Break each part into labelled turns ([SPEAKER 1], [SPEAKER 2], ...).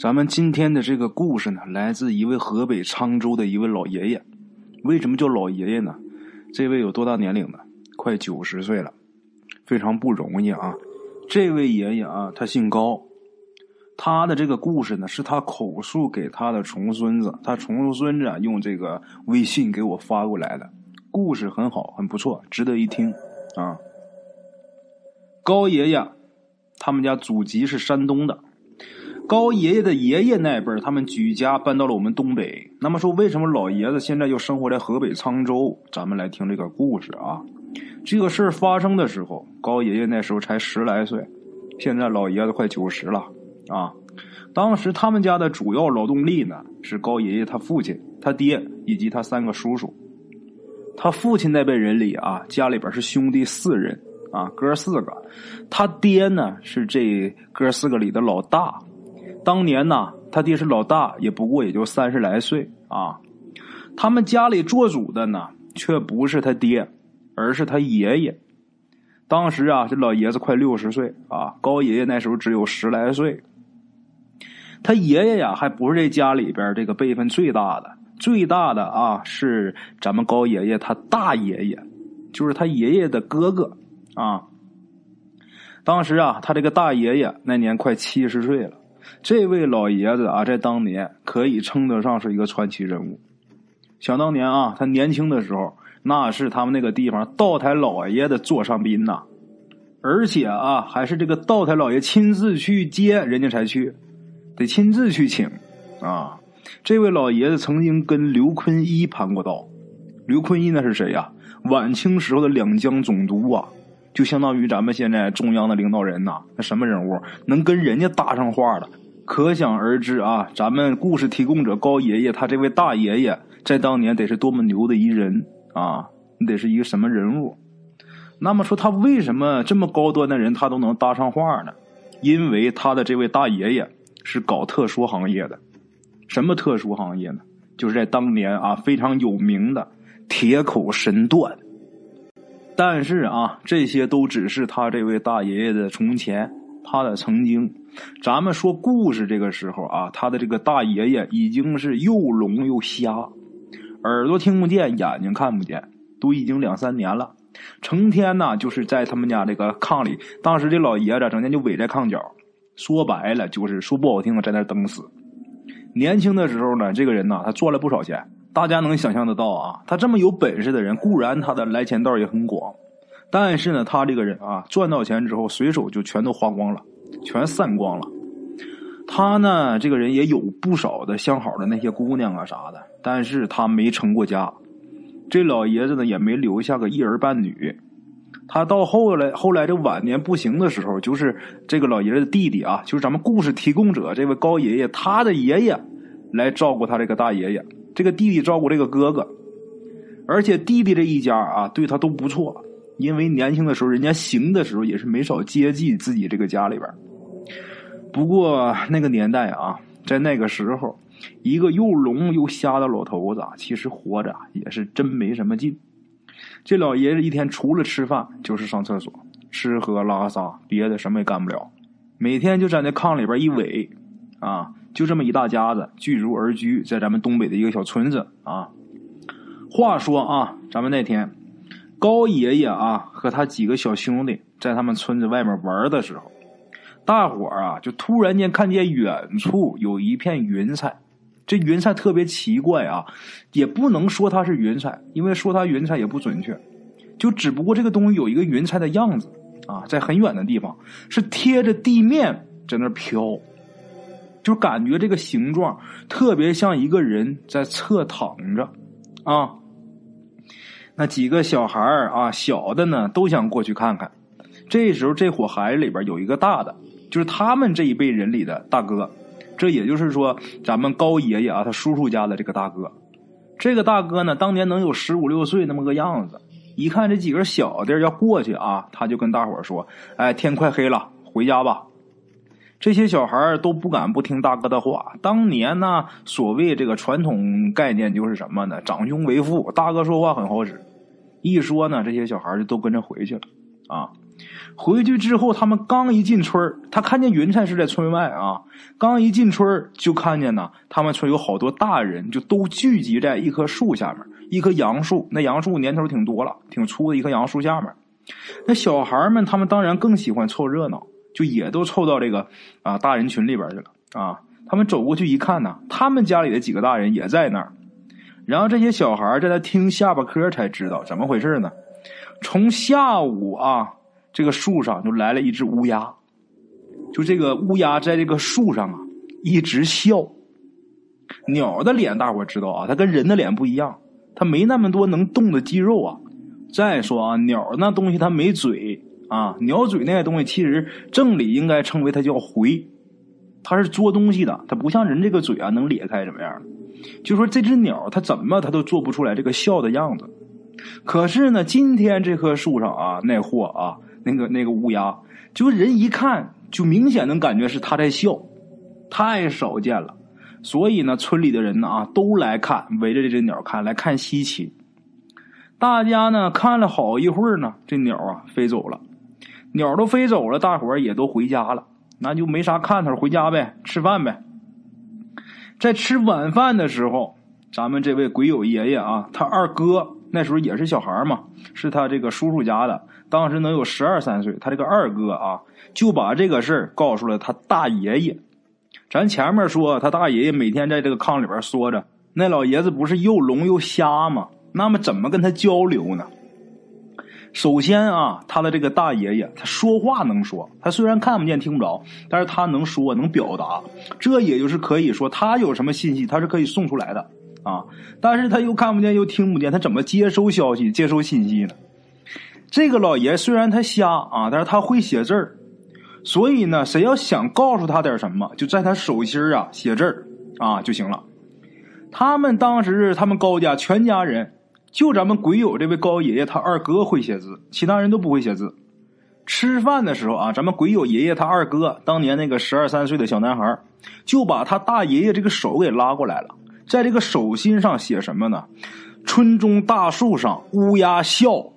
[SPEAKER 1] 咱们今天的这个故事呢，来自一位河北沧州的一位老爷爷。为什么叫老爷爷呢？这位有多大年龄呢？快九十岁了，非常不容易啊！这位爷爷啊，他姓高。他的这个故事呢，是他口述给他的重孙子，他重孙子啊用这个微信给我发过来的。故事很好，很不错，值得一听啊。高爷爷，他们家祖籍是山东的。高爷爷的爷爷那辈儿，他们举家搬到了我们东北。那么说，为什么老爷子现在又生活在河北沧州？咱们来听这个故事啊。这个事儿发生的时候，高爷爷那时候才十来岁，现在老爷子快九十了啊。当时他们家的主要劳动力呢，是高爷爷他父亲、他爹以及他三个叔叔。他父亲那辈人里啊，家里边是兄弟四人啊，哥四个。他爹呢，是这哥四个里的老大。当年呢，他爹是老大，也不过也就三十来岁啊。他们家里做主的呢，却不是他爹，而是他爷爷。当时啊，这老爷子快六十岁啊，高爷爷那时候只有十来岁。他爷爷呀，还不是这家里边这个辈分最大的，最大的啊是咱们高爷爷他大爷爷，就是他爷爷的哥哥啊。当时啊，他这个大爷爷那年快七十岁了。这位老爷子啊，在当年可以称得上是一个传奇人物。想当年啊，他年轻的时候，那是他们那个地方道台老爷的座上宾呐，而且啊，还是这个道台老爷亲自去接人家才去，得亲自去请啊。这位老爷子曾经跟刘坤一攀过道，刘坤一那是谁呀？晚清时候的两江总督啊。就相当于咱们现在中央的领导人呐，那什么人物能跟人家搭上话的？可想而知啊，咱们故事提供者高爷爷他这位大爷爷在当年得是多么牛的一人啊！你得是一个什么人物？那么说他为什么这么高端的人他都能搭上话呢？因为他的这位大爷爷是搞特殊行业的，什么特殊行业呢？就是在当年啊非常有名的铁口神断。但是啊，这些都只是他这位大爷爷的从前，他的曾经。咱们说故事这个时候啊，他的这个大爷爷已经是又聋又瞎，耳朵听不见，眼睛看不见，都已经两三年了。成天呢，就是在他们家这个炕里。当时这老爷子整天就围在炕角，说白了就是说不好听的，在那等死。年轻的时候呢，这个人呢，他赚了不少钱。大家能想象得到啊，他这么有本事的人，固然他的来钱道也很广，但是呢，他这个人啊，赚到钱之后，随手就全都花光了，全散光了。他呢，这个人也有不少的相好的那些姑娘啊啥的，但是他没成过家。这老爷子呢，也没留下个一儿半女。他到后来，后来这晚年不行的时候，就是这个老爷子的弟弟啊，就是咱们故事提供者这位高爷爷，他的爷爷来照顾他这个大爷爷。这个弟弟照顾这个哥哥，而且弟弟这一家啊，对他都不错。因为年轻的时候，人家行的时候也是没少接济自己这个家里边。不过那个年代啊，在那个时候，一个又聋又瞎的老头子，其实活着也是真没什么劲。这老爷子一天除了吃饭就是上厕所，吃喝拉撒，别的什么也干不了。每天就在那炕里边一围，啊。就这么一大家子聚族而居在咱们东北的一个小村子啊。话说啊，咱们那天高爷爷啊和他几个小兄弟在他们村子外面玩的时候，大伙儿啊就突然间看见远处有一片云彩。这云彩特别奇怪啊，也不能说它是云彩，因为说它云彩也不准确，就只不过这个东西有一个云彩的样子啊，在很远的地方是贴着地面在那飘。就感觉这个形状特别像一个人在侧躺着，啊，那几个小孩儿啊，小的呢都想过去看看。这时候，这伙孩子里边有一个大的，就是他们这一辈人里的大哥。这也就是说，咱们高爷爷啊，他叔叔家的这个大哥。这个大哥呢，当年能有十五六岁那么个样子。一看这几个小的要过去啊，他就跟大伙说：“哎，天快黑了，回家吧。”这些小孩都不敢不听大哥的话。当年呢，所谓这个传统概念就是什么呢？长兄为父，大哥说话很好使。一说呢，这些小孩就都跟着回去了。啊，回去之后，他们刚一进村他看见云彩是在村外啊。刚一进村就看见呢，他们村有好多大人，就都聚集在一棵树下面，一棵杨树。那杨树年头挺多了，挺粗的一棵杨树下面。那小孩们，他们当然更喜欢凑热闹，就也都凑到这个啊大人群里边去了啊。他们走过去一看呢，他们家里的几个大人也在那儿。然后这些小孩在那听下巴嗑，才知道怎么回事呢。从下午啊，这个树上就来了一只乌鸦，就这个乌鸦在这个树上啊一直笑。鸟的脸大伙知道啊，它跟人的脸不一样，它没那么多能动的肌肉啊。再说啊，鸟那东西它没嘴啊，鸟嘴那些东西其实正理应该称为它叫回，它是捉东西的，它不像人这个嘴啊能裂开怎么样？就说这只鸟它怎么它都做不出来这个笑的样子。可是呢，今天这棵树上啊，那货啊，那个那个乌鸦，就人一看就明显能感觉是它在笑，太少见了。所以呢，村里的人呢啊都来看，围着这只鸟看，来看稀奇。大家呢看了好一会儿呢，这鸟啊飞走了，鸟都飞走了，大伙儿也都回家了，那就没啥看头，回家呗，吃饭呗。在吃晚饭的时候，咱们这位鬼友爷爷啊，他二哥那时候也是小孩嘛，是他这个叔叔家的，当时能有十二三岁。他这个二哥啊，就把这个事儿告诉了他大爷爷。咱前面说他大爷爷每天在这个炕里边缩着，那老爷子不是又聋又瞎吗？那么怎么跟他交流呢？首先啊，他的这个大爷爷他说话能说，他虽然看不见听不着，但是他能说能表达，这也就是可以说他有什么信息他是可以送出来的啊。但是他又看不见又听不见，他怎么接收消息、接收信息呢？这个老爷虽然他瞎啊，但是他会写字儿，所以呢，谁要想告诉他点什么，就在他手心啊写字儿啊就行了。他们当时他们高家全家人。就咱们鬼友这位高爷爷，他二哥会写字，其他人都不会写字。吃饭的时候啊，咱们鬼友爷爷他二哥当年那个十二三岁的小男孩，就把他大爷爷这个手给拉过来了，在这个手心上写什么呢？村中大树上乌鸦笑。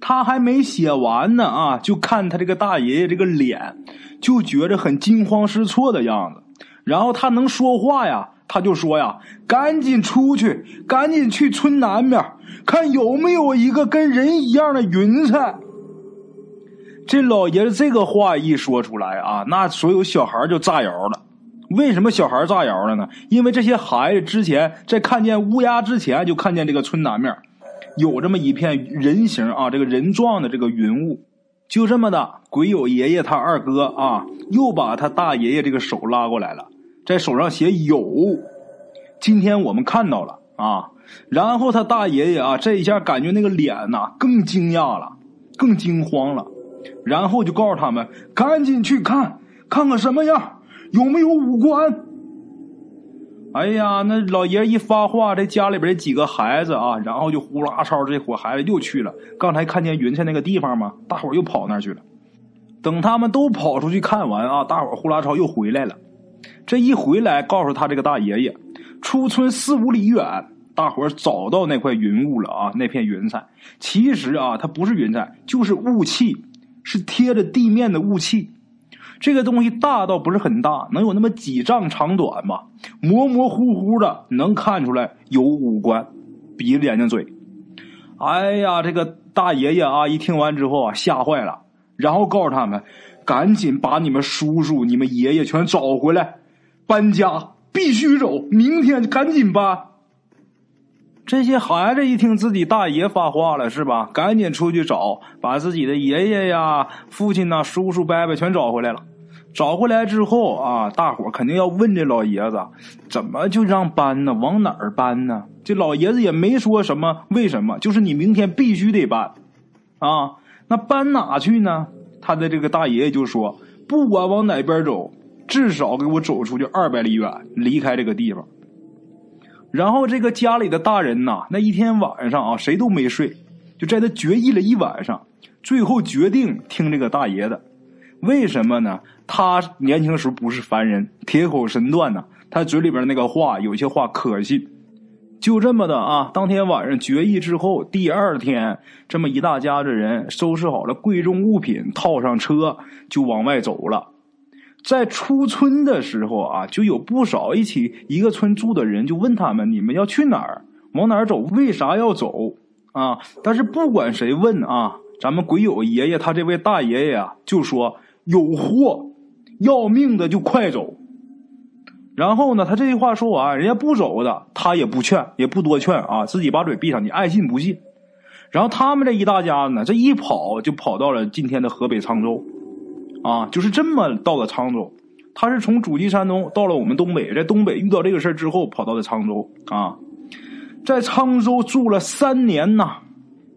[SPEAKER 1] 他还没写完呢啊，就看他这个大爷爷这个脸，就觉着很惊慌失措的样子。然后他能说话呀。他就说呀：“赶紧出去，赶紧去村南边，看有没有一个跟人一样的云彩。”这老爷子这个话一说出来啊，那所有小孩就炸摇了。为什么小孩炸摇了呢？因为这些孩子之前在看见乌鸦之前，就看见这个村南面有这么一片人形啊，这个人状的这个云雾。就这么的，鬼友爷爷他二哥啊，又把他大爷爷这个手拉过来了。在手上写有，今天我们看到了啊，然后他大爷爷啊，这一下感觉那个脸呐更惊讶了，更惊慌了，然后就告诉他们赶紧去看看看什么样，有没有五官。哎呀，那老爷一发话，这家里边几个孩子啊，然后就呼啦超，这伙孩子又去了。刚才看见云彩那个地方吗？大伙又跑那去了。等他们都跑出去看完啊，大伙呼啦超又回来了。这一回来，告诉他这个大爷爷，出村四五里远，大伙儿找到那块云雾了啊，那片云彩。其实啊，它不是云彩，就是雾气，是贴着地面的雾气。这个东西大倒不是很大，能有那么几丈长短吧，模模糊糊的能看出来有五官，鼻子、眼睛、嘴。哎呀，这个大爷爷啊，一听完之后啊，吓坏了，然后告诉他们。赶紧把你们叔叔、你们爷爷全找回来，搬家必须走，明天赶紧搬。这些孩子一听自己大爷发话了，是吧？赶紧出去找，把自己的爷爷呀、父亲呐、叔叔伯伯全找回来了。找回来之后啊，大伙肯定要问这老爷子，怎么就让搬呢？往哪儿搬呢？这老爷子也没说什么，为什么？就是你明天必须得搬，啊，那搬哪去呢？他的这个大爷爷就说：“不管往哪边走，至少给我走出去二百里远，离开这个地方。”然后这个家里的大人呐，那一天晚上啊，谁都没睡，就在他决议了一晚上，最后决定听这个大爷的。为什么呢？他年轻时候不是凡人，铁口神断呐，他嘴里边那个话，有些话可信。就这么的啊，当天晚上决议之后，第二天这么一大家子人收拾好了贵重物品，套上车就往外走了。在出村的时候啊，就有不少一起一个村住的人就问他们：“你们要去哪儿？往哪儿走？为啥要走？”啊！但是不管谁问啊，咱们鬼友爷爷他这位大爷爷啊，就说：“有货，要命的就快走。”然后呢，他这句话说完，人家不走的，他也不劝，也不多劝啊，自己把嘴闭上，你爱信不信。然后他们这一大家子呢，这一跑就跑到了今天的河北沧州，啊，就是这么到了沧州。他是从主籍山东到了我们东北，在东北遇到这个事儿之后，跑到了沧州啊，在沧州住了三年呐。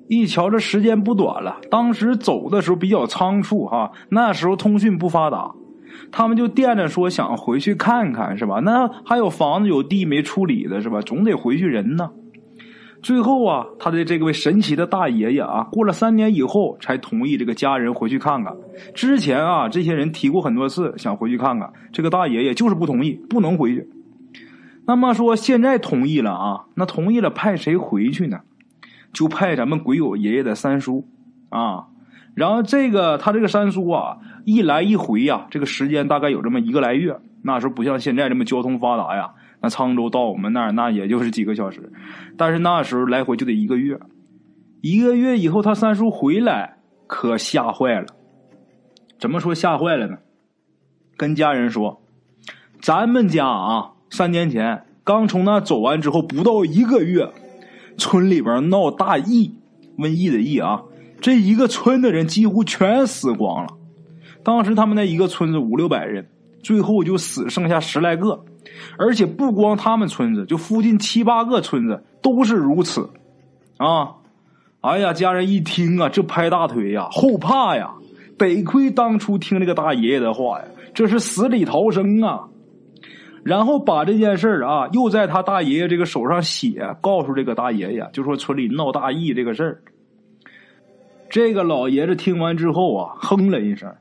[SPEAKER 1] 一瞧这时间不短了，当时走的时候比较仓促哈，那时候通讯不发达。他们就惦着说想回去看看，是吧？那还有房子有地没处理的，是吧？总得回去人呢。最后啊，他的这位神奇的大爷爷啊，过了三年以后才同意这个家人回去看看。之前啊，这些人提过很多次想回去看看，这个大爷爷就是不同意，不能回去。那么说现在同意了啊，那同意了派谁回去呢？就派咱们鬼友爷爷的三叔啊。然后这个他这个三叔啊，一来一回呀，这个时间大概有这么一个来月。那时候不像现在这么交通发达呀，那沧州到我们那儿那也就是几个小时，但是那时候来回就得一个月。一个月以后，他三叔回来可吓坏了。怎么说吓坏了呢？跟家人说，咱们家啊，三年前刚从那走完之后，不到一个月，村里边闹大疫，瘟疫的疫啊。这一个村的人几乎全死光了，当时他们那一个村子五六百人，最后就死剩下十来个，而且不光他们村子，就附近七八个村子都是如此，啊，哎呀，家人一听啊，这拍大腿呀，后怕呀，得亏当初听这个大爷爷的话呀，这是死里逃生啊，然后把这件事啊，又在他大爷爷这个手上写，告诉这个大爷爷，就说村里闹大疫这个事儿。这个老爷子听完之后啊，哼了一声：“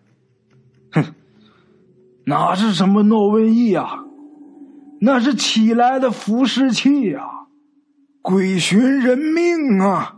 [SPEAKER 1] 哼，哪是什么诺瘟疫啊？那是起来的伏尸气啊，鬼寻人命啊！”